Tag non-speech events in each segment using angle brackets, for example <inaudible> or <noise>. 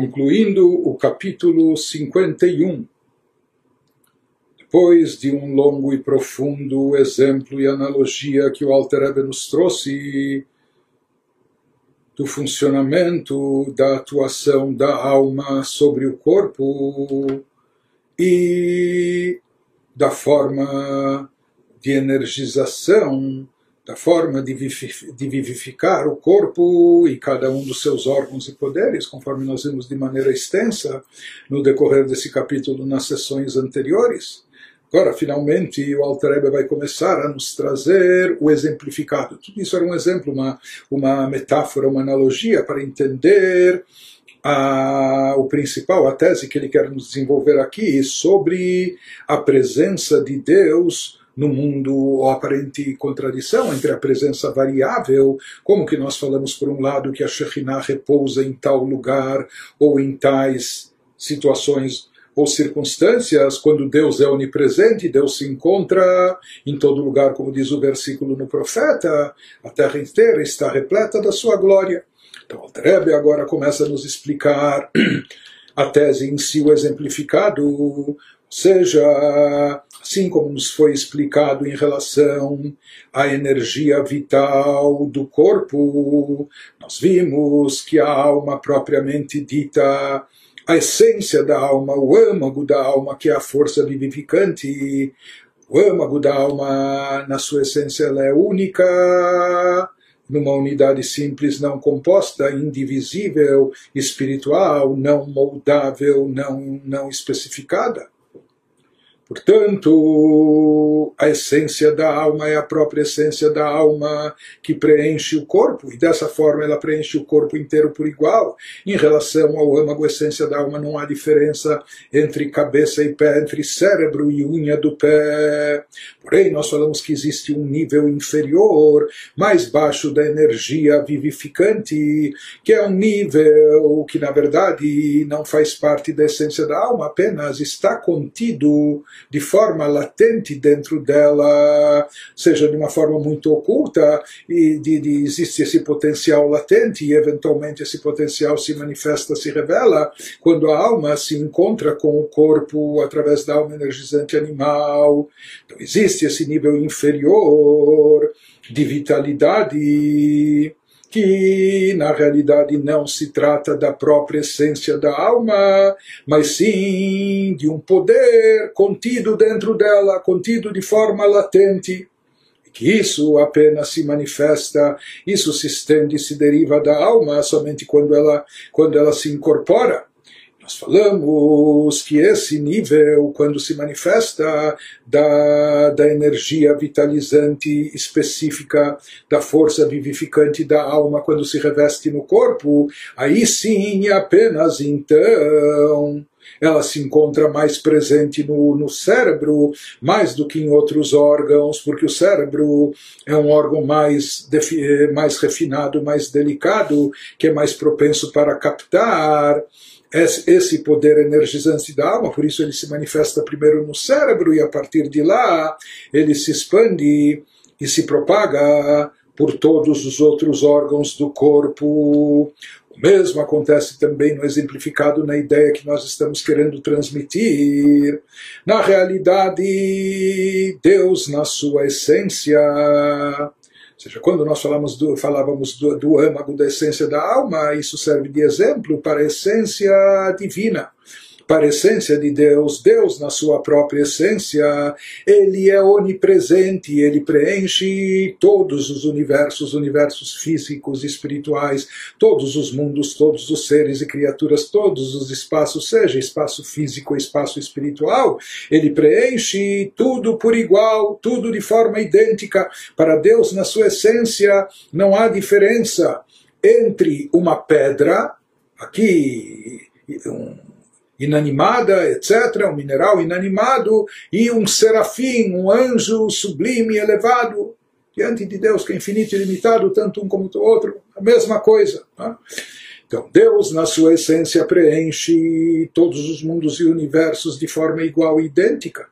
concluindo o capítulo 51. Depois de um longo e profundo exemplo e analogia que o Alter Ebe nos trouxe do funcionamento da atuação da alma sobre o corpo e da forma de energização da forma de vivificar o corpo e cada um dos seus órgãos e poderes, conforme nós vimos de maneira extensa no decorrer desse capítulo nas sessões anteriores. Agora, finalmente, o Alter vai começar a nos trazer o exemplificado. Tudo isso era um exemplo, uma, uma metáfora, uma analogia para entender a, o principal, a tese que ele quer nos desenvolver aqui sobre a presença de Deus no mundo aparente contradição entre a presença variável, como que nós falamos por um lado que a Shekhinah repousa em tal lugar ou em tais situações ou circunstâncias, quando Deus é onipresente, Deus se encontra em todo lugar, como diz o versículo no profeta, a terra inteira está repleta da sua glória. Então, Rebbe agora começa a nos explicar <clears throat> a tese em si, o exemplificado, seja assim como nos foi explicado em relação à energia vital do corpo, nós vimos que a alma propriamente dita, a essência da alma, o âmago da alma, que é a força vivificante, o âmago da alma, na sua essência, ela é única, numa unidade simples, não composta, indivisível, espiritual, não moldável, não, não especificada. Portanto, a essência da alma é a própria essência da alma que preenche o corpo, e dessa forma ela preenche o corpo inteiro por igual. Em relação ao âmago, essência da alma não há diferença entre cabeça e pé, entre cérebro e unha do pé. Porém, nós falamos que existe um nível inferior, mais baixo da energia vivificante, que é um nível que, na verdade, não faz parte da essência da alma, apenas está contido de forma latente dentro dela, seja de uma forma muito oculta, e de, de, existe esse potencial latente, e eventualmente esse potencial se manifesta, se revela, quando a alma se encontra com o corpo através da alma energizante animal. Então existe esse nível inferior de vitalidade que na realidade não se trata da própria essência da alma, mas sim de um poder contido dentro dela, contido de forma latente. Que isso apenas se manifesta, isso se estende, se deriva da alma somente quando ela, quando ela se incorpora. Nós falamos que esse nível, quando se manifesta da, da energia vitalizante específica, da força vivificante da alma, quando se reveste no corpo, aí sim, apenas então, ela se encontra mais presente no, no cérebro, mais do que em outros órgãos, porque o cérebro é um órgão mais, mais refinado, mais delicado, que é mais propenso para captar esse poder energizante da alma, por isso ele se manifesta primeiro no cérebro e a partir de lá ele se expande e se propaga por todos os outros órgãos do corpo. O mesmo acontece também no exemplificado na ideia que nós estamos querendo transmitir. Na realidade, Deus, na sua essência, seja, quando nós falamos do, falávamos do, do âmago da essência da alma, isso serve de exemplo para a essência divina para a essência de Deus, Deus na sua própria essência, ele é onipresente, ele preenche todos os universos, universos físicos, espirituais, todos os mundos, todos os seres e criaturas, todos os espaços, seja espaço físico ou espaço espiritual, ele preenche tudo por igual, tudo de forma idêntica. Para Deus, na sua essência, não há diferença entre uma pedra, aqui um inanimada, etc., um mineral inanimado, e um serafim, um anjo sublime, elevado, diante de Deus, que é infinito e limitado, tanto um como o outro, a mesma coisa. Né? Então, Deus, na sua essência, preenche todos os mundos e universos de forma igual e idêntica.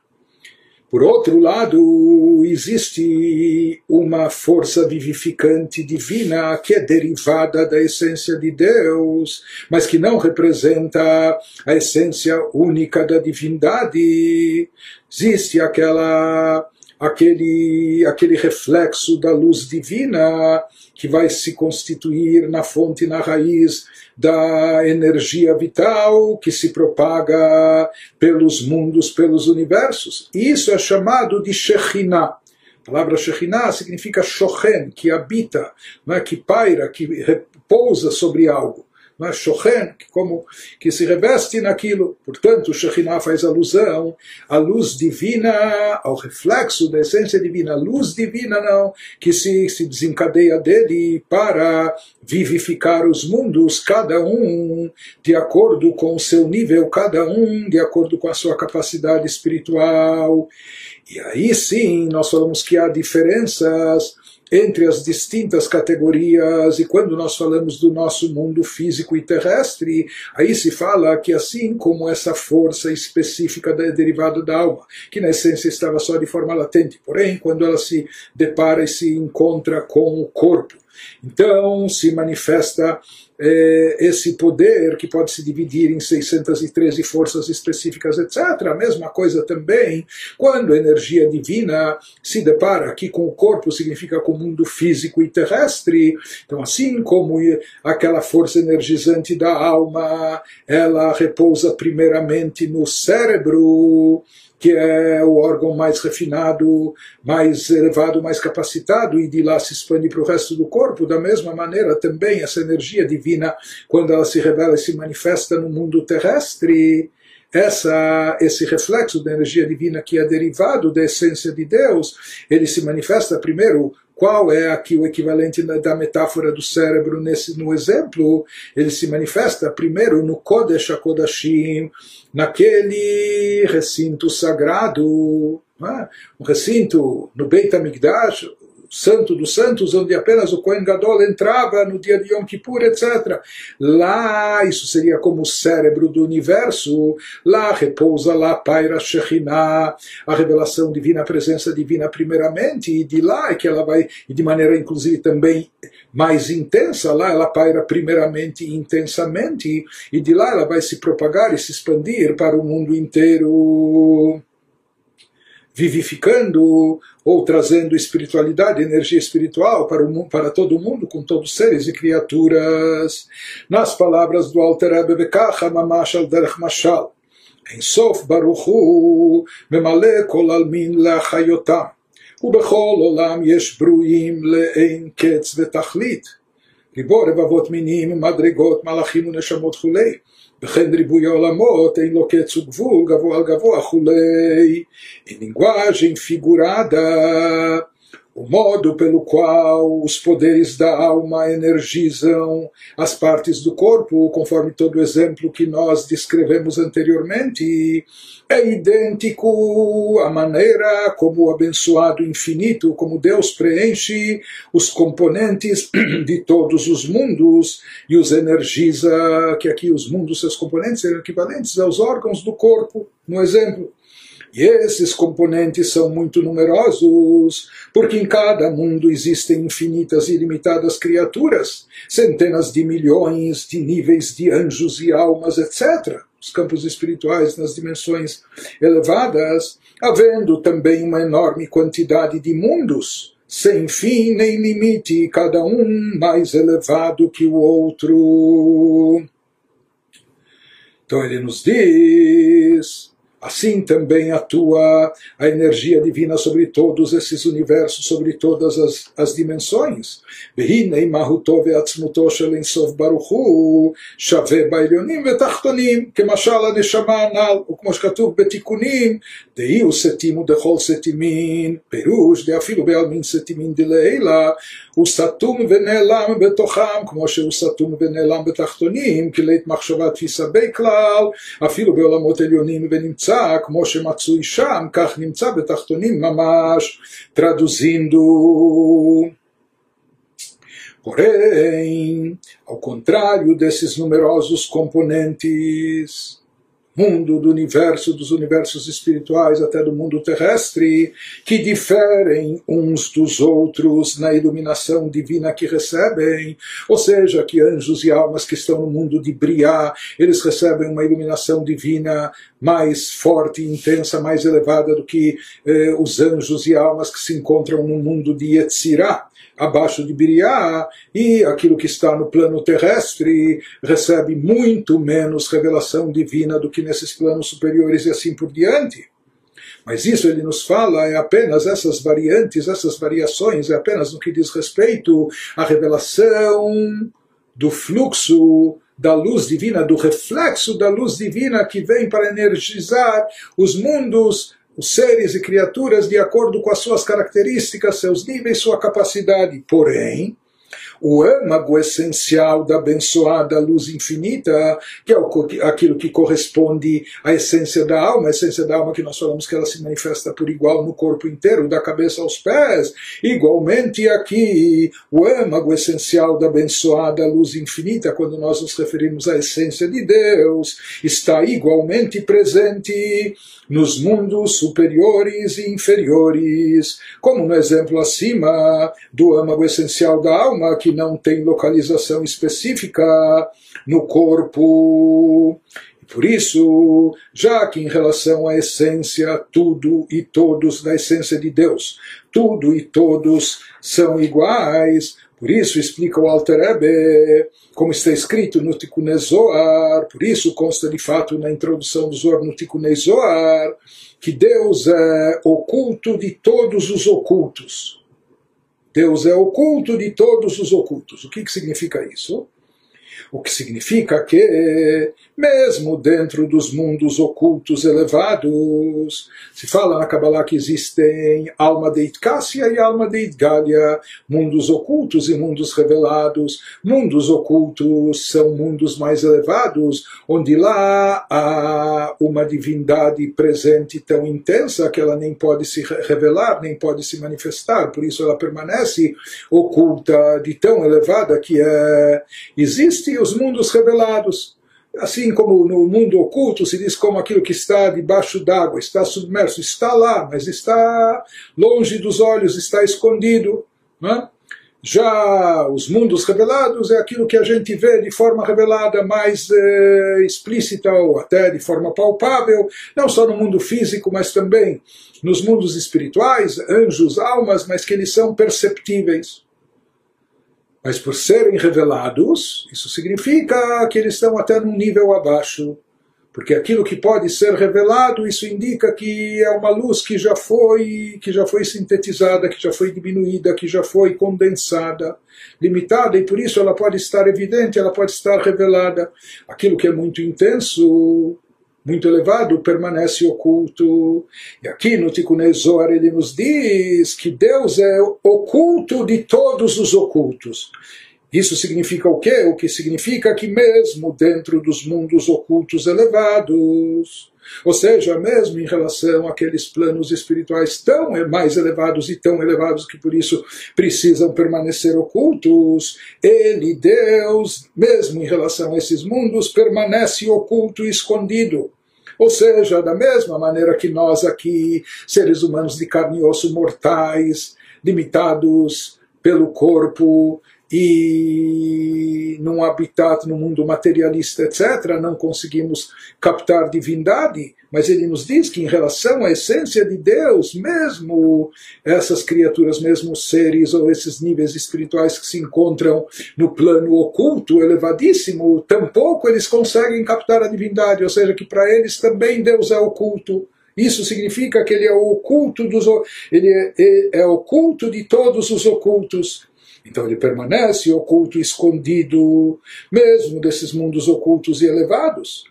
Por outro lado, existe uma força vivificante divina que é derivada da essência de Deus, mas que não representa a essência única da divindade. Existe aquela aquele, aquele reflexo da luz divina que vai se constituir na fonte, na raiz da energia vital que se propaga pelos mundos, pelos universos. Isso é chamado de Shekhinah. A palavra Shekhinah significa Shochen, que habita, não é? que paira, que repousa sobre algo mas Shochen, como que se reveste naquilo. Portanto, Shekhinah faz alusão à luz divina, ao reflexo da essência divina, a luz divina não, que se, se desencadeia dele para vivificar os mundos, cada um de acordo com o seu nível, cada um de acordo com a sua capacidade espiritual. E aí sim, nós falamos que há diferenças entre as distintas categorias, e quando nós falamos do nosso mundo físico e terrestre, aí se fala que assim como essa força específica é derivada da alma, que na essência estava só de forma latente, porém, quando ela se depara e se encontra com o corpo, então se manifesta esse poder que pode se dividir em 613 forças específicas, etc. A mesma coisa também quando a energia divina se depara aqui com o corpo, significa com o mundo físico e terrestre. Então, assim como aquela força energizante da alma, ela repousa primeiramente no cérebro que é o órgão mais refinado, mais elevado, mais capacitado, e de lá se expande para o resto do corpo. Da mesma maneira, também essa energia divina, quando ela se revela e se manifesta no mundo terrestre, essa, esse reflexo da energia divina que é derivado da essência de Deus, ele se manifesta primeiro qual é aqui o equivalente da metáfora do cérebro nesse no exemplo? Ele se manifesta primeiro no Kodesh HaKodashim, naquele recinto sagrado, é? um recinto no Beit HaMikdash, Santo dos Santos, onde apenas o Kohen Gadol entrava no dia de Yom Kippur, etc. Lá, isso seria como o cérebro do universo, lá repousa, lá paira Shekhinah, a revelação divina, a presença divina primeiramente, e de lá é que ela vai, e de maneira inclusive também mais intensa, lá ela paira primeiramente e intensamente, e de lá ela vai se propagar e se expandir para o mundo inteiro vivificando ou trazendo espiritualidade, energia espiritual para, o, para todo mundo, com todos seres e criaturas. Nas palavras do Alter Rebbe Bekacha Mamash al Derech Mashal, em Sof Baruchu, ממלא כל עלמין להחיותם, ובכל עולם יש ברואים לאין קץ ותכלית. ריבו רבבות מינים, מדרגות, מלאכים ונשמות כולי. וכן ריבוי העולמות אין לו קץ וגבול, גבוה על גבוה כולי. Em linguagem figurada, o modo pelo qual os poderes da alma energizam as partes do corpo, conforme todo o exemplo que nós descrevemos anteriormente, é idêntico à maneira como o abençoado infinito, como Deus preenche os componentes <clears throat> de todos os mundos e os energiza, que aqui os mundos, seus componentes, são equivalentes aos órgãos do corpo, no exemplo. E esses componentes são muito numerosos, porque em cada mundo existem infinitas e ilimitadas criaturas, centenas de milhões de níveis de anjos e almas, etc. Os campos espirituais nas dimensões elevadas, havendo também uma enorme quantidade de mundos, sem fim nem limite, cada um mais elevado que o outro. Então ele nos diz Assim também atua a energia divina sobre todos esses universos, sobre todas as, as dimensões. והנה מהותו ועצמותו של אינסוף ברוך הוא שווה בעליונים ותחתונים, כמשל הנשמה הנ"ל, וכמו שכתוב בתיקונים, דהי הוא סתים ודכל סתימין, פירוש דאפילו בעלמין סתימין דלעילה, הוא סתום ונעלם בתוכם, כמו שהוא סתום ונעלם בתחתונים, כי לית מחשבה תפיסה בי כלל, אפילו בעולמות עליונים ונמצא נמצא כמו שמצוי שם, כך נמצא בתחתונים ממש, traduzindo. Porém, ao contrário desses numerosos componentes, mundo, do universo, dos universos espirituais, até do mundo terrestre, que diferem uns dos outros na iluminação divina que recebem, ou seja, que anjos e almas que estão no mundo de Briá, eles recebem uma iluminação divina mais forte, intensa, mais elevada do que eh, os anjos e almas que se encontram no mundo de Yetzirah abaixo de Biriá, e aquilo que está no plano terrestre recebe muito menos revelação divina do que nesses planos superiores e assim por diante. Mas isso ele nos fala é apenas essas variantes, essas variações, é apenas no que diz respeito à revelação do fluxo da luz divina, do reflexo da luz divina que vem para energizar os mundos os seres e criaturas de acordo com as suas características, seus níveis, sua capacidade. Porém, o âmago essencial da abençoada luz infinita, que é aquilo que corresponde à essência da alma, a essência da alma que nós falamos que ela se manifesta por igual no corpo inteiro, da cabeça aos pés. Igualmente aqui, o âmago essencial da abençoada luz infinita, quando nós nos referimos à essência de Deus, está igualmente presente nos mundos superiores e inferiores, como no exemplo acima do âmago essencial da alma, que não tem localização específica no corpo. Por isso, já que em relação à essência, tudo e todos da essência de Deus, tudo e todos são iguais, por isso explica o Alter Ebe, como está escrito no Tikkun por isso consta de fato na introdução do Zohar no Tikkun que Deus é oculto de todos os ocultos. Deus é oculto de todos os ocultos. O que, que significa isso? O que significa que, mesmo dentro dos mundos ocultos elevados, se fala na Kabbalah que existem alma de Itkassia e alma de Itgalia, mundos ocultos e mundos revelados. Mundos ocultos são mundos mais elevados, onde lá há uma divindade presente tão intensa que ela nem pode se revelar, nem pode se manifestar, por isso ela permanece oculta de tão elevada que é. Existe os mundos revelados. Assim como no mundo oculto se diz como aquilo que está debaixo d'água, está submerso, está lá, mas está longe dos olhos, está escondido. Né? Já os mundos revelados é aquilo que a gente vê de forma revelada, mais eh, explícita ou até de forma palpável, não só no mundo físico, mas também nos mundos espirituais, anjos, almas, mas que eles são perceptíveis. Mas por serem revelados, isso significa que eles estão até num nível abaixo. Porque aquilo que pode ser revelado, isso indica que é uma luz que já foi, que já foi sintetizada, que já foi diminuída, que já foi condensada, limitada, e por isso ela pode estar evidente, ela pode estar revelada. Aquilo que é muito intenso, muito elevado permanece oculto. E aqui no Tikkun ele nos diz que Deus é oculto de todos os ocultos. Isso significa o quê? O que significa que mesmo dentro dos mundos ocultos elevados, ou seja, mesmo em relação àqueles planos espirituais tão mais elevados e tão elevados que por isso precisam permanecer ocultos, ele, Deus, mesmo em relação a esses mundos, permanece oculto e escondido. Ou seja, da mesma maneira que nós aqui, seres humanos de carne e osso mortais, limitados pelo corpo, e num habitat, no mundo materialista, etc., não conseguimos captar divindade, mas ele nos diz que em relação à essência de Deus, mesmo essas criaturas, mesmo seres ou esses níveis espirituais que se encontram no plano oculto, elevadíssimo, tampouco eles conseguem captar a divindade, ou seja, que para eles também Deus é oculto. Isso significa que ele é o oculto dos ele é, é, é oculto de todos os ocultos. Então ele permanece oculto, escondido, mesmo desses mundos ocultos e elevados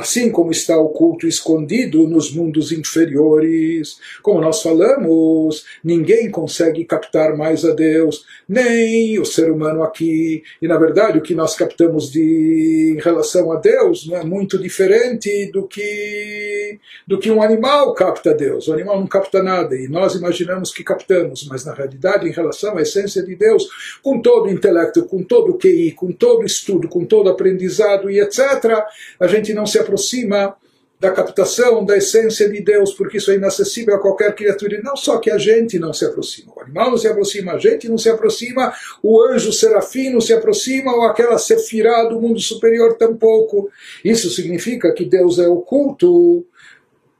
assim como está oculto e escondido nos mundos inferiores. Como nós falamos, ninguém consegue captar mais a Deus, nem o ser humano aqui. E na verdade, o que nós captamos de, em relação a Deus não é muito diferente do que, do que um animal capta Deus. O animal não capta nada e nós imaginamos que captamos, mas na realidade, em relação à essência de Deus, com todo o intelecto, com todo o QI, com todo o estudo, com todo o aprendizado e etc., a gente não se aproxima da captação da essência de Deus, porque isso é inacessível a qualquer criatura, e não só que a gente não se aproxima, o animal não se aproxima, a gente não se aproxima, o anjo serafim não se aproxima, ou aquela sefirá do mundo superior tampouco. Isso significa que Deus é oculto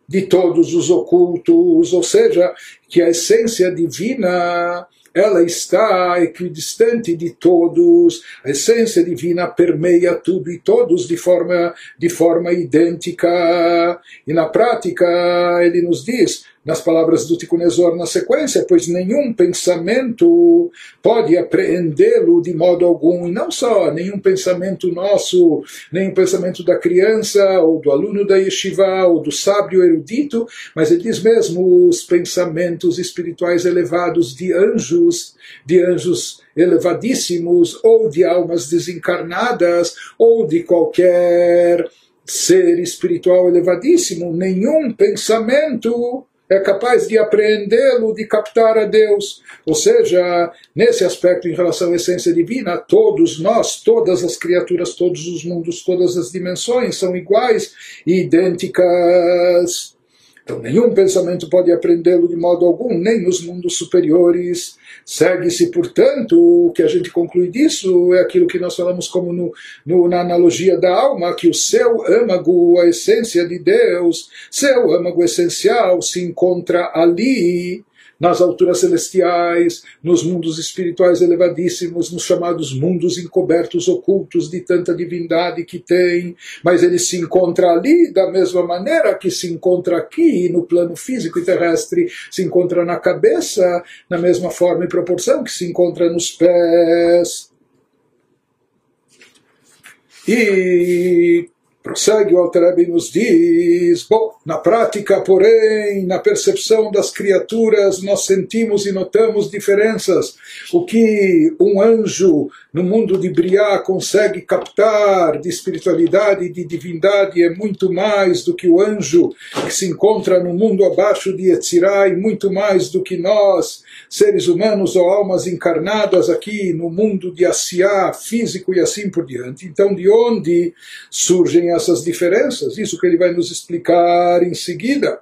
de todos os ocultos, ou seja, que a essência divina ela está equidistante de todos, a essência divina permeia tudo e todos de forma, de forma idêntica. E na prática, ele nos diz: nas palavras do Tikkun na sequência, pois nenhum pensamento pode apreendê-lo de modo algum, e não só nenhum pensamento nosso, nem o pensamento da criança, ou do aluno da yeshiva, ou do sábio erudito, mas ele diz mesmo os pensamentos espirituais elevados de anjos, de anjos elevadíssimos, ou de almas desencarnadas, ou de qualquer ser espiritual elevadíssimo, nenhum pensamento é capaz de apreendê-lo, de captar a Deus. Ou seja, nesse aspecto em relação à essência divina, todos nós, todas as criaturas, todos os mundos, todas as dimensões são iguais e idênticas. Então, nenhum pensamento pode apreendê-lo de modo algum, nem nos mundos superiores. Segue-se, portanto, o que a gente conclui disso é aquilo que nós falamos como no, no, na analogia da alma, que o seu âmago, a essência de Deus, seu âmago essencial se encontra ali, nas alturas celestiais, nos mundos espirituais elevadíssimos, nos chamados mundos encobertos, ocultos de tanta divindade que tem, mas ele se encontra ali da mesma maneira que se encontra aqui no plano físico e terrestre, se encontra na cabeça, na mesma forma e proporção que se encontra nos pés. E Prossegue o Altarebi nos diz, bom, na prática, porém, na percepção das criaturas, nós sentimos e notamos diferenças. O que um anjo no mundo de Briá consegue captar de espiritualidade e de divindade é muito mais do que o anjo que se encontra no mundo abaixo de Yetzirah e muito mais do que nós, seres humanos ou almas encarnadas aqui no mundo de Asiá, físico e assim por diante. Então, de onde surgem essas diferenças? Isso que ele vai nos explicar em seguida.